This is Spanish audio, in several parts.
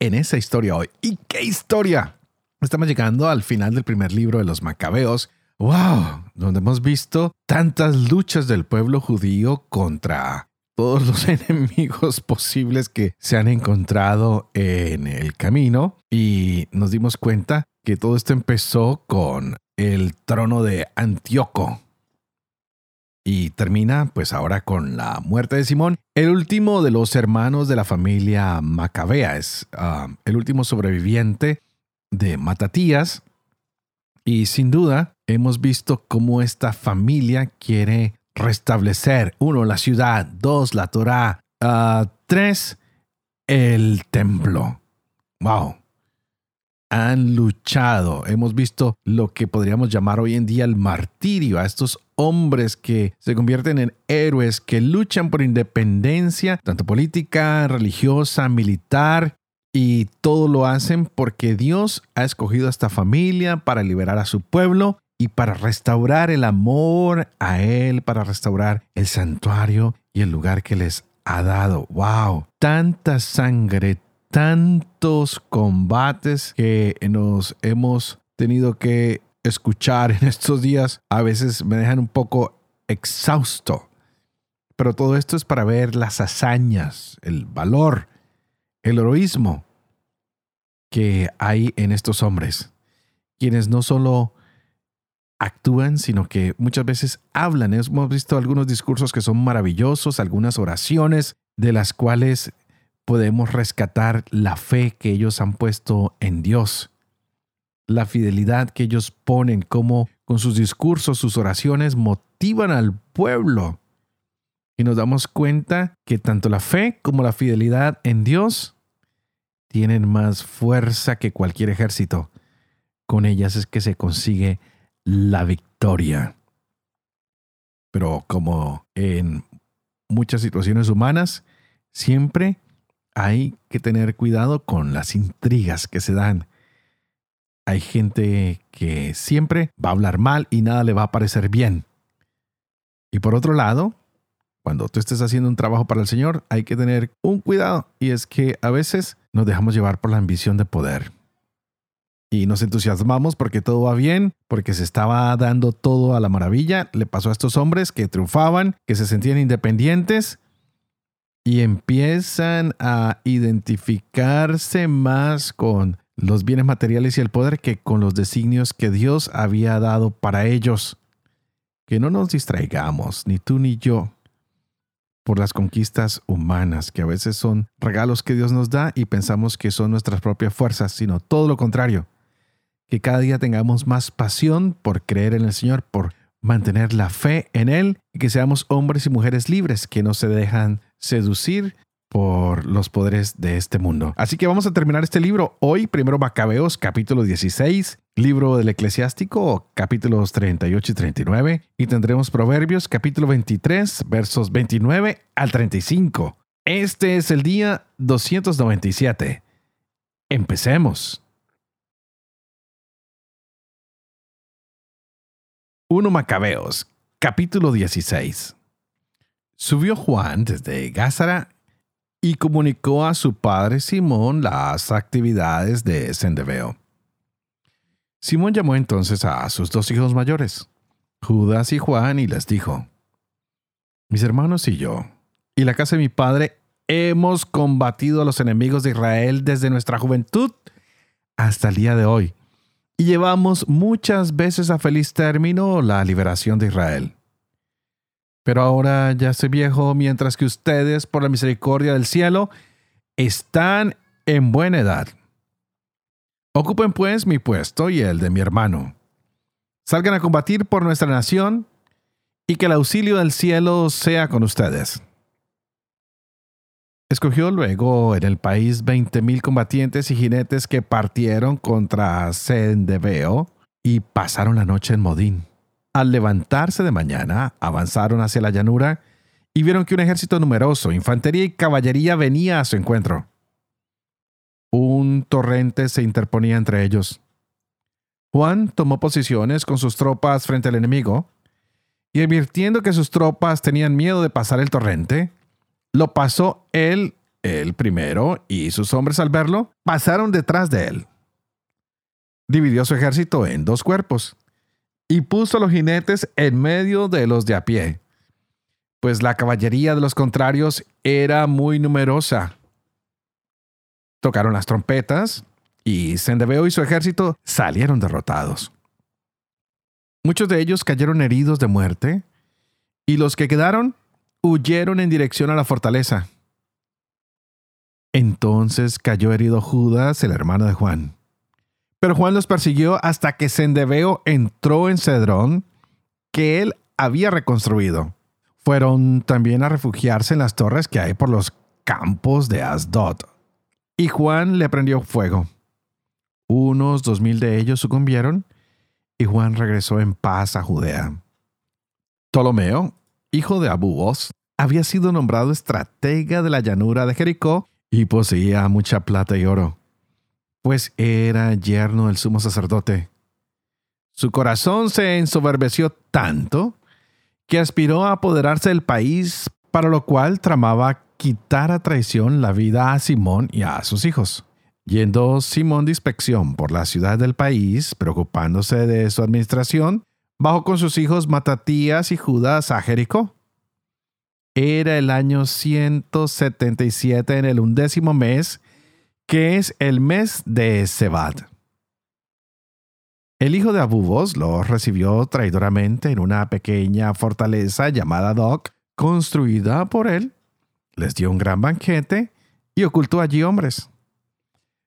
en esa historia hoy. ¿Y qué historia? Estamos llegando al final del primer libro de los Macabeos. ¡Wow! Donde hemos visto tantas luchas del pueblo judío contra todos los enemigos posibles que se han encontrado en el camino. Y nos dimos cuenta que todo esto empezó con el trono de Antíoco, y termina pues ahora con la muerte de Simón, el último de los hermanos de la familia Macabea, es ah, el último sobreviviente de Matatías. Y sin duda hemos visto cómo esta familia quiere restablecer, uno, la ciudad, dos, la Torah, ah, tres, el templo. Wow han luchado. Hemos visto lo que podríamos llamar hoy en día el martirio a estos hombres que se convierten en héroes, que luchan por independencia, tanto política, religiosa, militar, y todo lo hacen porque Dios ha escogido a esta familia para liberar a su pueblo y para restaurar el amor a Él, para restaurar el santuario y el lugar que les ha dado. ¡Wow! Tanta sangre, tantos combates que nos hemos tenido que escuchar en estos días a veces me dejan un poco exhausto. Pero todo esto es para ver las hazañas, el valor, el heroísmo que hay en estos hombres, quienes no solo actúan, sino que muchas veces hablan. Hemos visto algunos discursos que son maravillosos, algunas oraciones de las cuales podemos rescatar la fe que ellos han puesto en Dios, la fidelidad que ellos ponen, como con sus discursos, sus oraciones motivan al pueblo. Y nos damos cuenta que tanto la fe como la fidelidad en Dios tienen más fuerza que cualquier ejército. Con ellas es que se consigue la victoria. Pero como en muchas situaciones humanas, siempre hay que tener cuidado con las intrigas que se dan. Hay gente que siempre va a hablar mal y nada le va a parecer bien. Y por otro lado, cuando tú estés haciendo un trabajo para el Señor, hay que tener un cuidado y es que a veces nos dejamos llevar por la ambición de poder. Y nos entusiasmamos porque todo va bien, porque se estaba dando todo a la maravilla. Le pasó a estos hombres que triunfaban, que se sentían independientes y empiezan a identificarse más con los bienes materiales y el poder que con los designios que Dios había dado para ellos. Que no nos distraigamos, ni tú ni yo, por las conquistas humanas, que a veces son regalos que Dios nos da y pensamos que son nuestras propias fuerzas, sino todo lo contrario. Que cada día tengamos más pasión por creer en el Señor, por mantener la fe en Él y que seamos hombres y mujeres libres que no se dejan seducir por los poderes de este mundo. Así que vamos a terminar este libro hoy, primero Macabeos capítulo 16, libro del eclesiástico capítulos 38 y 39 y tendremos Proverbios capítulo 23 versos 29 al 35. Este es el día 297. Empecemos. 1 Macabeos, capítulo 16. Subió Juan desde Gázara y comunicó a su padre Simón las actividades de Sendebeo. Simón llamó entonces a sus dos hijos mayores, Judas y Juan, y les dijo, Mis hermanos y yo, y la casa de mi padre, hemos combatido a los enemigos de Israel desde nuestra juventud hasta el día de hoy y llevamos muchas veces a feliz término la liberación de Israel. Pero ahora ya soy viejo, mientras que ustedes, por la misericordia del cielo, están en buena edad. Ocupen pues mi puesto y el de mi hermano. Salgan a combatir por nuestra nación y que el auxilio del cielo sea con ustedes. Escogió luego en el país 20.000 combatientes y jinetes que partieron contra Sendebeo y pasaron la noche en Modín. Al levantarse de mañana, avanzaron hacia la llanura y vieron que un ejército numeroso, infantería y caballería venía a su encuentro. Un torrente se interponía entre ellos. Juan tomó posiciones con sus tropas frente al enemigo y advirtiendo que sus tropas tenían miedo de pasar el torrente, lo pasó él, el primero, y sus hombres al verlo pasaron detrás de él. Dividió su ejército en dos cuerpos y puso los jinetes en medio de los de a pie, pues la caballería de los contrarios era muy numerosa. Tocaron las trompetas y Sendebeo y su ejército salieron derrotados. Muchos de ellos cayeron heridos de muerte y los que quedaron huyeron en dirección a la fortaleza. Entonces cayó herido Judas, el hermano de Juan. Pero Juan los persiguió hasta que Sendebeo entró en Cedrón, que él había reconstruido. Fueron también a refugiarse en las torres que hay por los campos de Asdod. Y Juan le prendió fuego. Unos dos mil de ellos sucumbieron, y Juan regresó en paz a Judea. Ptolomeo, hijo de Abúos, había sido nombrado estratega de la llanura de Jericó y poseía mucha plata y oro, pues era yerno del sumo sacerdote. Su corazón se ensoberbeció tanto que aspiró a apoderarse del país, para lo cual tramaba quitar a traición la vida a Simón y a sus hijos. Yendo Simón de inspección por la ciudad del país, preocupándose de su administración, bajó con sus hijos Matatías y Judas a Jericó. Era el año 177 en el undécimo mes, que es el mes de Sebat. El hijo de Abubos los recibió traidoramente en una pequeña fortaleza llamada Doc, construida por él. Les dio un gran banquete y ocultó allí hombres.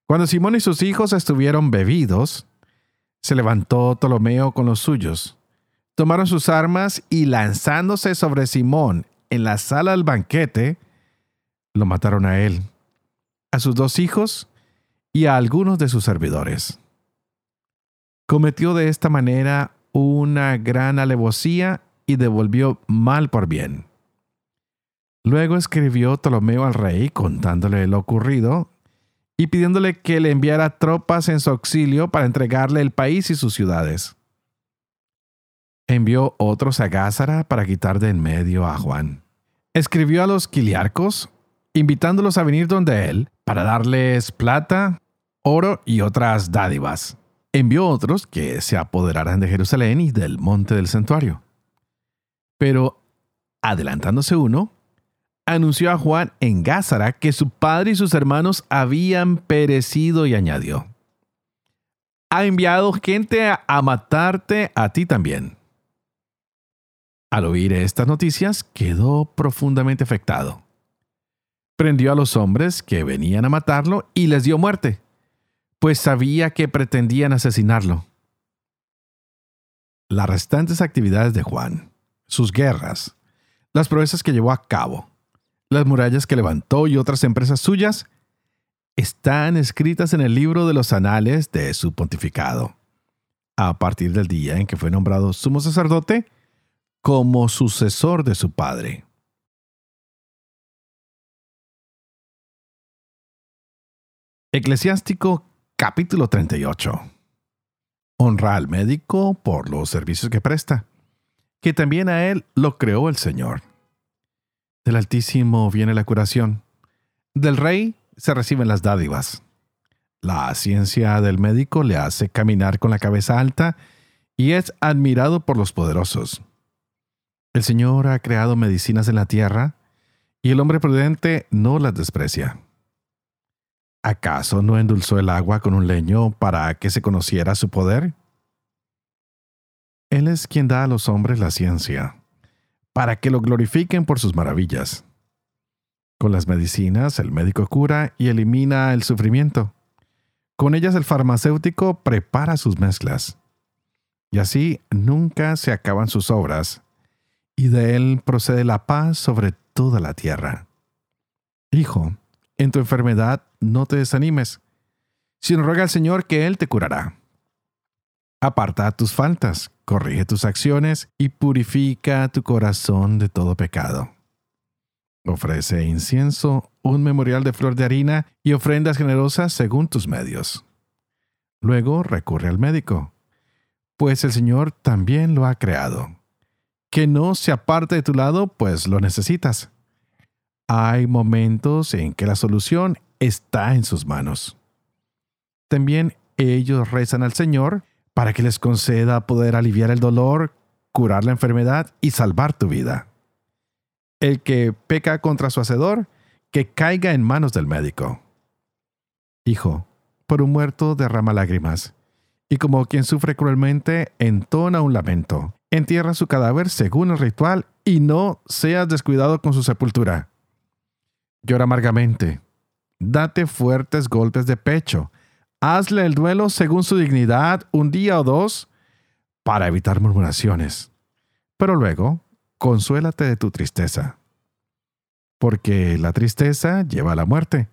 Cuando Simón y sus hijos estuvieron bebidos, se levantó Ptolomeo con los suyos. Tomaron sus armas y lanzándose sobre Simón en la sala del banquete, lo mataron a él, a sus dos hijos y a algunos de sus servidores. Cometió de esta manera una gran alevosía y devolvió mal por bien. Luego escribió Ptolomeo al rey contándole lo ocurrido y pidiéndole que le enviara tropas en su auxilio para entregarle el país y sus ciudades. Envió otros a Gázara para quitar de en medio a Juan. Escribió a los quiliarcos, invitándolos a venir donde él para darles plata, oro y otras dádivas. Envió otros que se apoderaran de Jerusalén y del monte del santuario. Pero, adelantándose uno, anunció a Juan en Gázara que su padre y sus hermanos habían perecido y añadió, ha enviado gente a, matarte a ti también. Al oír estas noticias quedó profundamente afectado. Prendió a los hombres que venían a matarlo y les dio muerte, pues sabía que pretendían asesinarlo. Las restantes actividades de Juan, sus guerras, las proezas que llevó a cabo, las murallas que levantó y otras empresas suyas están escritas en el libro de los anales de su pontificado, a partir del día en que fue nombrado sumo sacerdote como sucesor de su padre. Eclesiástico capítulo 38. Honra al médico por los servicios que presta, que también a él lo creó el Señor. Del Altísimo viene la curación. Del Rey se reciben las dádivas. La ciencia del médico le hace caminar con la cabeza alta y es admirado por los poderosos. El Señor ha creado medicinas en la tierra y el hombre prudente no las desprecia. ¿Acaso no endulzó el agua con un leño para que se conociera su poder? Él es quien da a los hombres la ciencia para que lo glorifiquen por sus maravillas. Con las medicinas, el médico cura y elimina el sufrimiento. Con ellas el farmacéutico prepara sus mezclas. Y así nunca se acaban sus obras, y de él procede la paz sobre toda la tierra. Hijo, en tu enfermedad no te desanimes, sino ruega al Señor que Él te curará. Aparta tus faltas, corrige tus acciones y purifica tu corazón de todo pecado. Ofrece incienso, un memorial de flor de harina y ofrendas generosas según tus medios. Luego recurre al médico, pues el Señor también lo ha creado. Que no se aparte de tu lado, pues lo necesitas. Hay momentos en que la solución está en sus manos. También ellos rezan al Señor para que les conceda poder aliviar el dolor, curar la enfermedad y salvar tu vida. El que peca contra su hacedor, que caiga en manos del médico. Hijo, por un muerto derrama lágrimas, y como quien sufre cruelmente, entona un lamento. Entierra su cadáver según el ritual y no seas descuidado con su sepultura. Llora amargamente. Date fuertes golpes de pecho. Hazle el duelo según su dignidad un día o dos para evitar murmuraciones. Pero luego consuélate de tu tristeza. Porque la tristeza lleva a la muerte,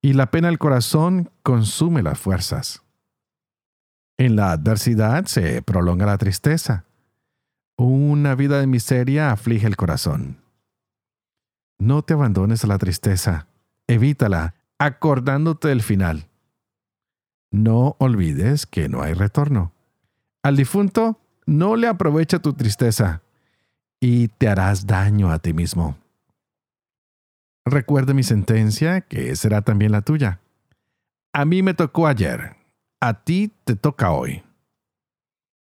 y la pena del corazón consume las fuerzas. En la adversidad se prolonga la tristeza. Una vida de miseria aflige el corazón. No te abandones a la tristeza, evítala, acordándote del final. No olvides que no hay retorno. Al difunto no le aprovecha tu tristeza, y te harás daño a ti mismo. Recuerda mi sentencia, que será también la tuya. A mí me tocó ayer, a ti te toca hoy.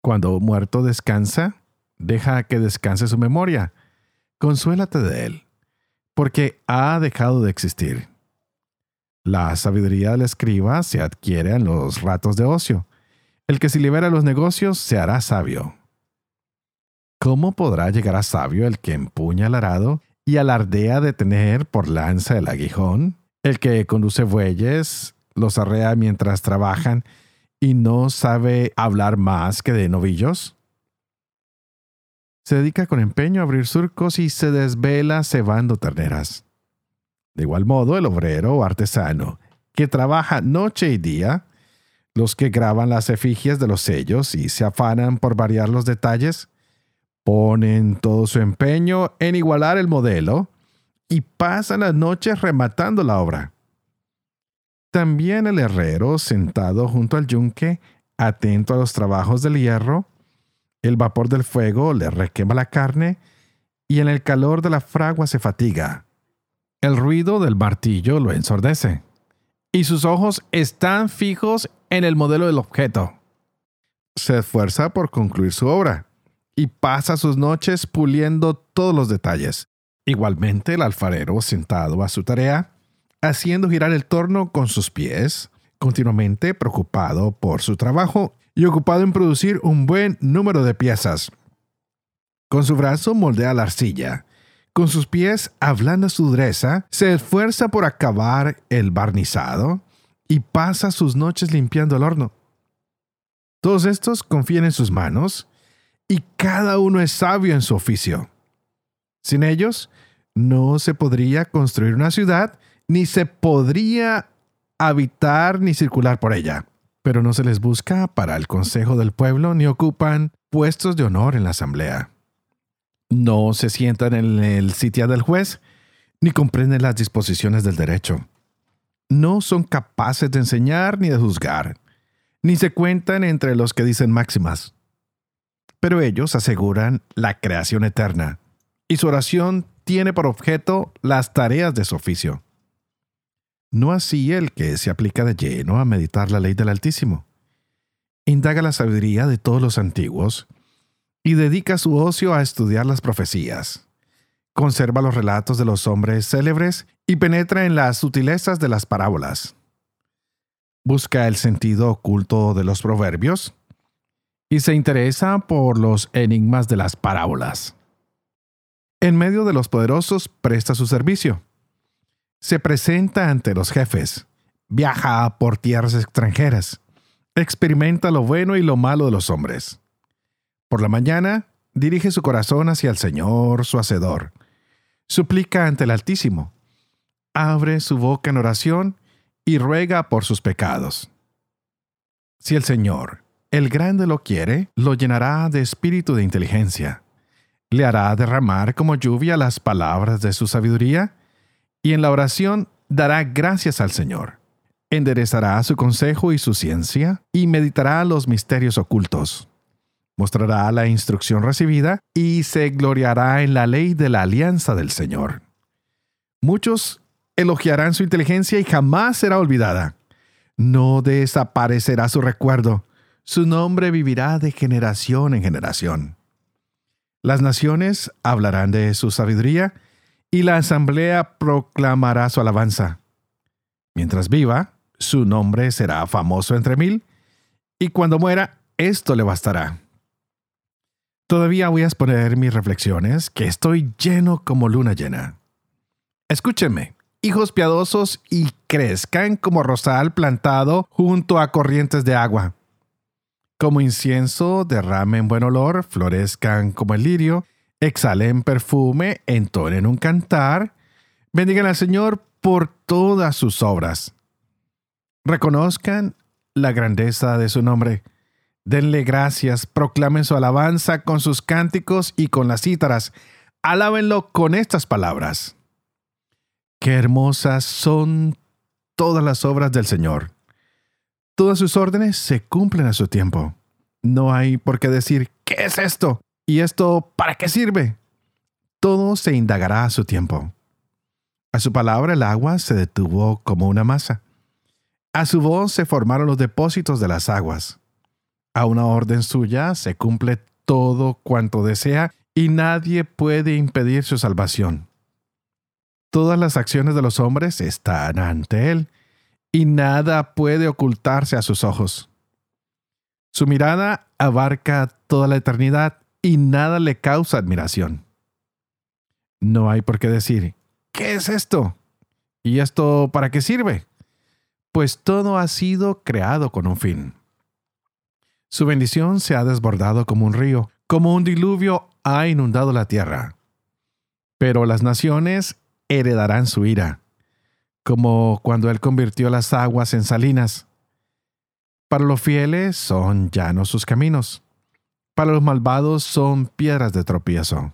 Cuando muerto descansa, deja que descanse su memoria. Consuélate de él, porque ha dejado de existir. La sabiduría del escriba se adquiere en los ratos de ocio. El que se libera los negocios se hará sabio. ¿Cómo podrá llegar a sabio el que empuña el arado y alardea de tener por lanza el aguijón? El que conduce bueyes, los arrea mientras trabajan y no sabe hablar más que de novillos? Se dedica con empeño a abrir surcos y se desvela cebando terneras. De igual modo, el obrero o artesano, que trabaja noche y día, los que graban las efigies de los sellos y se afanan por variar los detalles, Ponen todo su empeño en igualar el modelo y pasan las noches rematando la obra. También el herrero, sentado junto al yunque, atento a los trabajos del hierro, el vapor del fuego le requema la carne y en el calor de la fragua se fatiga. El ruido del martillo lo ensordece y sus ojos están fijos en el modelo del objeto. Se esfuerza por concluir su obra y pasa sus noches puliendo todos los detalles. Igualmente el alfarero sentado a su tarea, haciendo girar el torno con sus pies, continuamente preocupado por su trabajo y ocupado en producir un buen número de piezas. Con su brazo moldea la arcilla, con sus pies ablanda su dureza, se esfuerza por acabar el barnizado y pasa sus noches limpiando el horno. Todos estos confían en sus manos y cada uno es sabio en su oficio. Sin ellos, no se podría construir una ciudad, ni se podría habitar ni circular por ella. Pero no se les busca para el consejo del pueblo ni ocupan puestos de honor en la asamblea. No se sientan en el sitio del juez, ni comprenden las disposiciones del derecho. No son capaces de enseñar ni de juzgar, ni se cuentan entre los que dicen máximas pero ellos aseguran la creación eterna, y su oración tiene por objeto las tareas de su oficio. No así el que se aplica de lleno a meditar la ley del Altísimo. Indaga la sabiduría de todos los antiguos y dedica su ocio a estudiar las profecías. Conserva los relatos de los hombres célebres y penetra en las sutilezas de las parábolas. Busca el sentido oculto de los proverbios y se interesa por los enigmas de las parábolas. En medio de los poderosos presta su servicio. Se presenta ante los jefes, viaja por tierras extranjeras, experimenta lo bueno y lo malo de los hombres. Por la mañana dirige su corazón hacia el Señor, su Hacedor. Suplica ante el Altísimo. abre su boca en oración y ruega por sus pecados. Si el Señor, el grande lo quiere, lo llenará de espíritu de inteligencia, le hará derramar como lluvia las palabras de su sabiduría, y en la oración dará gracias al Señor. Enderezará su consejo y su ciencia, y meditará los misterios ocultos. Mostrará la instrucción recibida, y se gloriará en la ley de la alianza del Señor. Muchos elogiarán su inteligencia y jamás será olvidada. No desaparecerá su recuerdo. Su nombre vivirá de generación en generación. Las naciones hablarán de su sabiduría y la asamblea proclamará su alabanza. Mientras viva, su nombre será famoso entre mil, y cuando muera, esto le bastará. Todavía voy a exponer mis reflexiones, que estoy lleno como luna llena. Escúchenme hijos piadosos y crezcan como rosal plantado junto a corrientes de agua. Como incienso derramen buen olor, florezcan como el lirio, exhalen perfume, entonen un cantar, bendigan al Señor por todas sus obras. Reconozcan la grandeza de su nombre. Denle gracias, proclamen su alabanza con sus cánticos y con las cítaras. Alábenlo con estas palabras. Qué hermosas son todas las obras del Señor. Todas sus órdenes se cumplen a su tiempo. No hay por qué decir, ¿qué es esto? ¿Y esto para qué sirve? Todo se indagará a su tiempo. A su palabra el agua se detuvo como una masa. A su voz se formaron los depósitos de las aguas. A una orden suya se cumple todo cuanto desea y nadie puede impedir su salvación. Todas las acciones de los hombres están ante Él, y nada puede ocultarse a sus ojos. Su mirada abarca toda la eternidad y nada le causa admiración. No hay por qué decir, ¿qué es esto? ¿Y esto para qué sirve? Pues todo ha sido creado con un fin. Su bendición se ha desbordado como un río, como un diluvio ha inundado la tierra. Pero las naciones heredarán su ira, como cuando Él convirtió las aguas en salinas. Para los fieles son llanos sus caminos, para los malvados son piedras de tropiezo.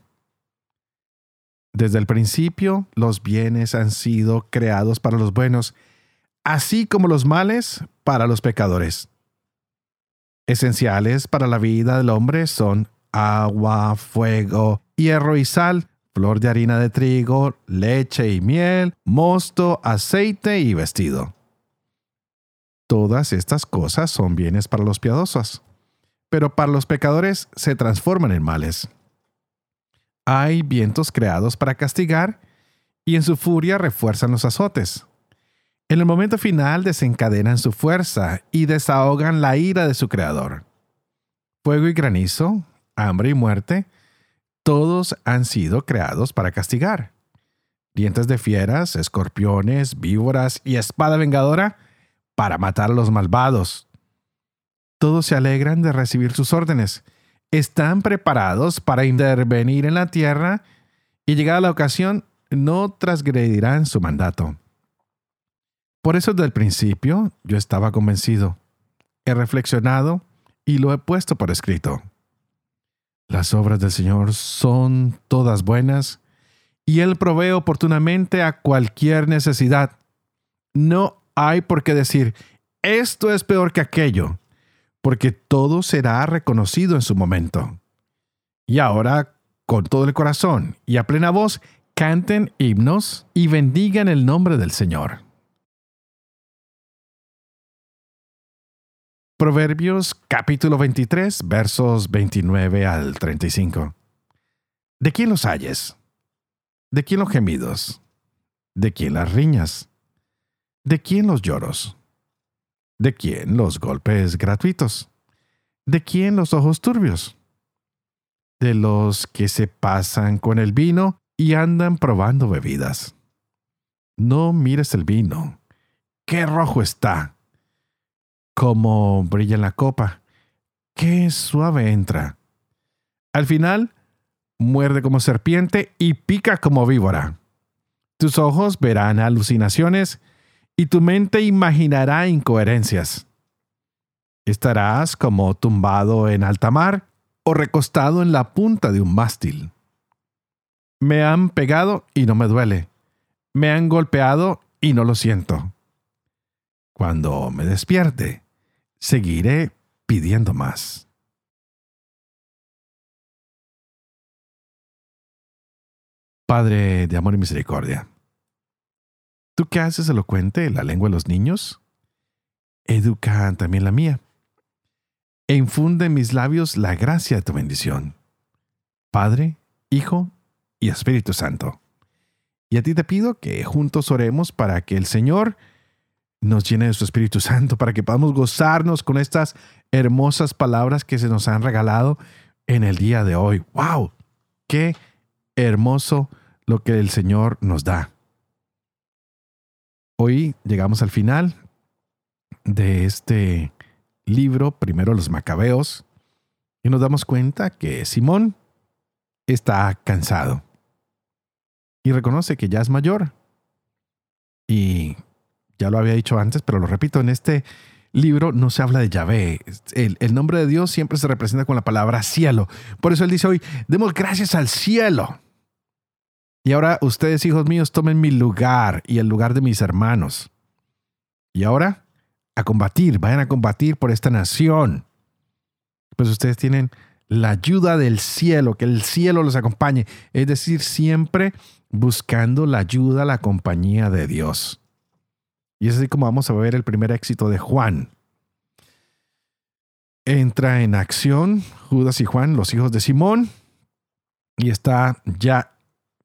Desde el principio los bienes han sido creados para los buenos, así como los males para los pecadores. Esenciales para la vida del hombre son agua, fuego, hierro y sal, flor de harina de trigo, leche y miel, mosto, aceite y vestido. Todas estas cosas son bienes para los piadosos, pero para los pecadores se transforman en males. Hay vientos creados para castigar y en su furia refuerzan los azotes. En el momento final desencadenan su fuerza y desahogan la ira de su creador. Fuego y granizo, hambre y muerte, todos han sido creados para castigar. Dientes de fieras, escorpiones, víboras y espada vengadora para matar a los malvados. Todos se alegran de recibir sus órdenes. Están preparados para intervenir en la tierra y llegada la ocasión no transgredirán su mandato. Por eso desde el principio yo estaba convencido. He reflexionado y lo he puesto por escrito. Las obras del Señor son todas buenas y Él provee oportunamente a cualquier necesidad. No hay por qué decir, esto es peor que aquello, porque todo será reconocido en su momento. Y ahora, con todo el corazón y a plena voz, canten himnos y bendigan el nombre del Señor. Proverbios capítulo 23 versos 29 al 35. ¿De quién los halles? ¿De quién los gemidos? ¿De quién las riñas? ¿De quién los lloros? ¿De quién los golpes gratuitos? ¿De quién los ojos turbios? De los que se pasan con el vino y andan probando bebidas. No mires el vino. ¡Qué rojo está! Cómo brilla en la copa. Qué suave entra. Al final, muerde como serpiente y pica como víbora. Tus ojos verán alucinaciones y tu mente imaginará incoherencias. Estarás como tumbado en alta mar o recostado en la punta de un mástil. Me han pegado y no me duele. Me han golpeado y no lo siento. Cuando me despierte, seguiré pidiendo más. Padre de amor y misericordia, ¿tú qué haces elocuente la lengua de los niños? Educa también la mía. E infunde en mis labios la gracia de tu bendición. Padre, Hijo y Espíritu Santo. Y a ti te pido que juntos oremos para que el Señor nos llene de su Espíritu Santo, para que podamos gozarnos con estas hermosas palabras que se nos han regalado en el día de hoy. ¡Wow! ¡Qué hermoso lo que el Señor nos da. Hoy llegamos al final de este libro, primero los macabeos, y nos damos cuenta que Simón está cansado y reconoce que ya es mayor. Y ya lo había dicho antes, pero lo repito, en este libro no se habla de Yahvé. El, el, nombre de Dios siempre se representa con la palabra cielo. Por eso él dice hoy, demos gracias al cielo. Y ahora ustedes, hijos míos, tomen mi lugar y el lugar de mis hermanos. Y ahora, a combatir, vayan a combatir por esta nación. Pues ustedes tienen la ayuda del cielo, que el cielo los acompañe. Es decir, siempre buscando la ayuda, la compañía de Dios. Y es así como vamos a ver el primer éxito de Juan. Entra en acción Judas y Juan, los hijos de Simón, y está ya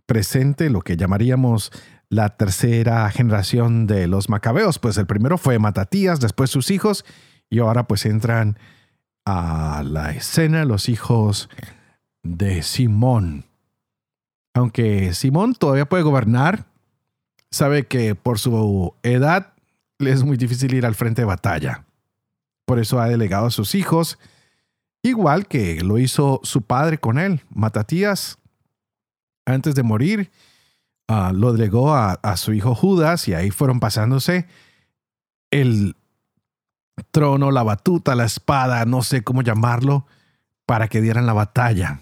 presente lo que llamaríamos la tercera generación de los macabeos. Pues el primero fue Matatías, después sus hijos, y ahora pues entran a la escena los hijos de Simón. Aunque Simón todavía puede gobernar, sabe que por su edad le es muy difícil ir al frente de batalla. Por eso ha delegado a sus hijos, igual que lo hizo su padre con él. Matatías antes de morir, ah, lo delegó a, a su hijo Judas y ahí fueron pasándose el trono, la batuta, la espada, no sé cómo llamarlo, para que dieran la batalla.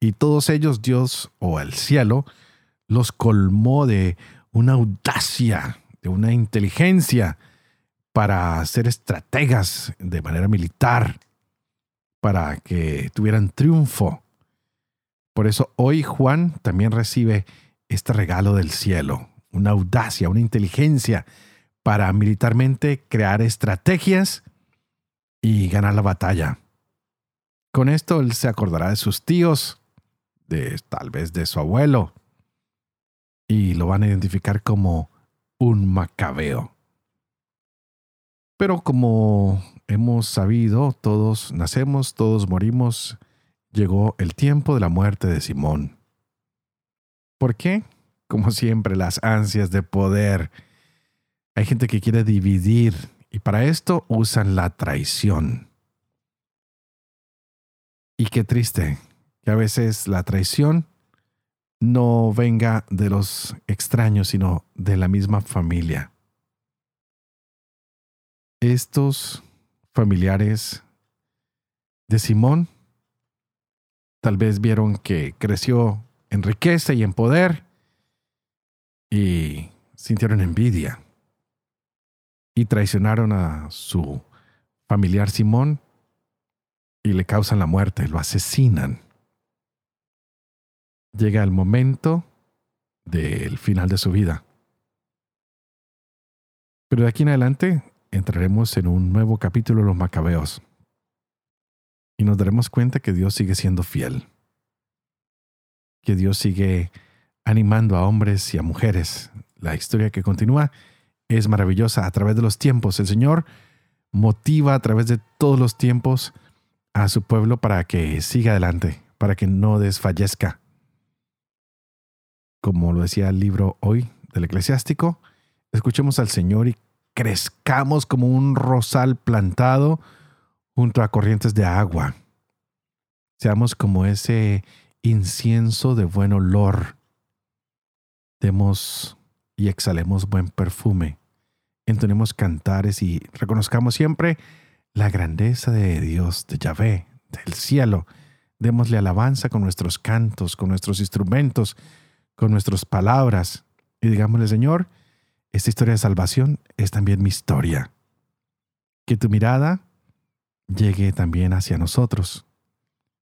Y todos ellos, Dios o el cielo, los colmó de una audacia, de una inteligencia para ser estrategas de manera militar, para que tuvieran triunfo. Por eso hoy Juan también recibe este regalo del cielo, una audacia, una inteligencia para militarmente crear estrategias y ganar la batalla. Con esto él se acordará de sus tíos, de tal vez de su abuelo, y lo van a identificar como un macabeo. Pero como hemos sabido, todos nacemos, todos morimos, llegó el tiempo de la muerte de Simón. ¿Por qué? Como siempre, las ansias de poder. Hay gente que quiere dividir y para esto usan la traición. Y qué triste que a veces la traición no venga de los extraños, sino de la misma familia. Estos familiares de Simón Tal vez vieron que creció en riqueza y en poder y sintieron envidia y traicionaron a su familiar Simón y le causan la muerte, lo asesinan. Llega el momento del final de su vida. Pero de aquí en adelante entraremos en un nuevo capítulo de los Macabeos y nos daremos cuenta que Dios sigue siendo fiel, que Dios sigue animando a hombres y a mujeres. La historia que continúa es maravillosa a través de los tiempos. El Señor motiva a través de todos los tiempos a su pueblo para que siga adelante, para que no desfallezca. Como lo decía el libro hoy del eclesiástico, escuchemos al Señor y crezcamos como un rosal plantado junto a corrientes de agua. Seamos como ese incienso de buen olor, demos y exhalemos buen perfume, entonemos cantares y reconozcamos siempre la grandeza de Dios, de Yahvé, del cielo. Démosle alabanza con nuestros cantos, con nuestros instrumentos, con nuestras palabras y digámosle, Señor, esta historia de salvación es también mi historia. Que tu mirada llegue también hacia nosotros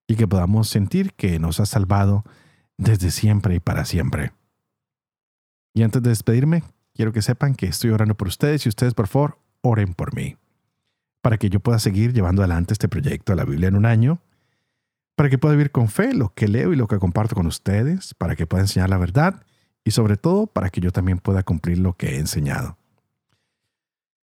y que podamos sentir que nos has salvado desde siempre y para siempre. Y antes de despedirme, quiero que sepan que estoy orando por ustedes y ustedes por favor oren por mí, para que yo pueda seguir llevando adelante este proyecto de la Biblia en un año, para que pueda vivir con fe lo que leo y lo que comparto con ustedes, para que pueda enseñar la verdad y sobre todo para que yo también pueda cumplir lo que he enseñado.